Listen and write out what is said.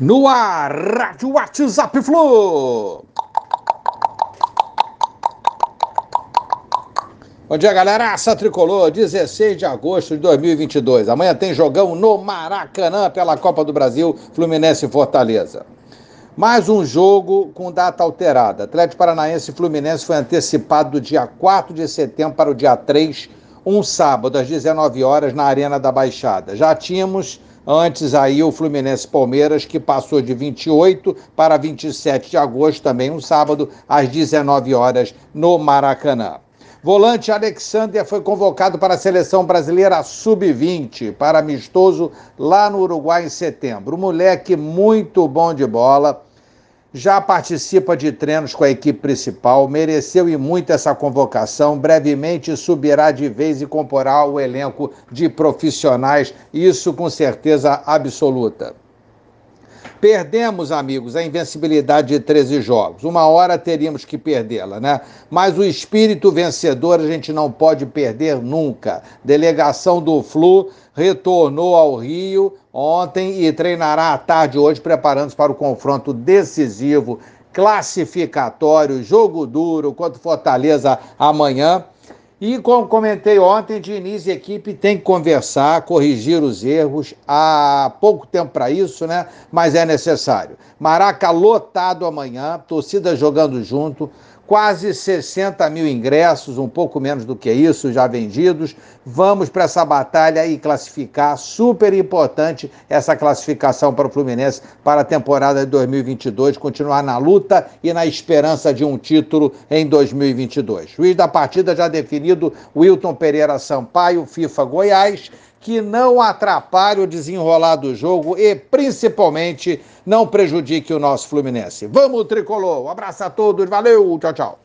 No ar, Rádio WhatsApp Flu. Bom dia, galera. Aça Tricolor, 16 de agosto de 2022. Amanhã tem jogão no Maracanã pela Copa do Brasil, Fluminense e Fortaleza. Mais um jogo com data alterada. Atlético Paranaense e Fluminense foi antecipado do dia 4 de setembro para o dia 3, um sábado, às 19 horas, na Arena da Baixada. Já tínhamos antes aí o Fluminense Palmeiras, que passou de 28 para 27 de agosto, também um sábado, às 19 horas, no Maracanã. Volante Alexander foi convocado para a seleção brasileira sub-20 para amistoso lá no Uruguai em setembro. Um moleque muito bom de bola já participa de treinos com a equipe principal, mereceu e muito essa convocação, brevemente subirá de vez e comporá o elenco de profissionais, isso com certeza absoluta. Perdemos, amigos, a invencibilidade de 13 jogos. Uma hora teríamos que perdê-la, né? Mas o espírito vencedor a gente não pode perder nunca. Delegação do Flu retornou ao Rio ontem e treinará à tarde hoje, preparando-se para o confronto decisivo, classificatório, jogo duro contra Fortaleza amanhã. E como comentei ontem, Diniz e equipe tem que conversar, corrigir os erros. Há pouco tempo para isso, né? Mas é necessário. Maraca lotado amanhã, torcida jogando junto quase 60 mil ingressos, um pouco menos do que isso, já vendidos. Vamos para essa batalha e classificar. Super importante essa classificação para o Fluminense para a temporada de 2022, continuar na luta e na esperança de um título em 2022. Juiz da partida já definido, Wilton Pereira Sampaio, FIFA Goiás que não atrapalhe o desenrolar do jogo e, principalmente, não prejudique o nosso Fluminense. Vamos, tricolor! Um abraço a todos, valeu, tchau, tchau.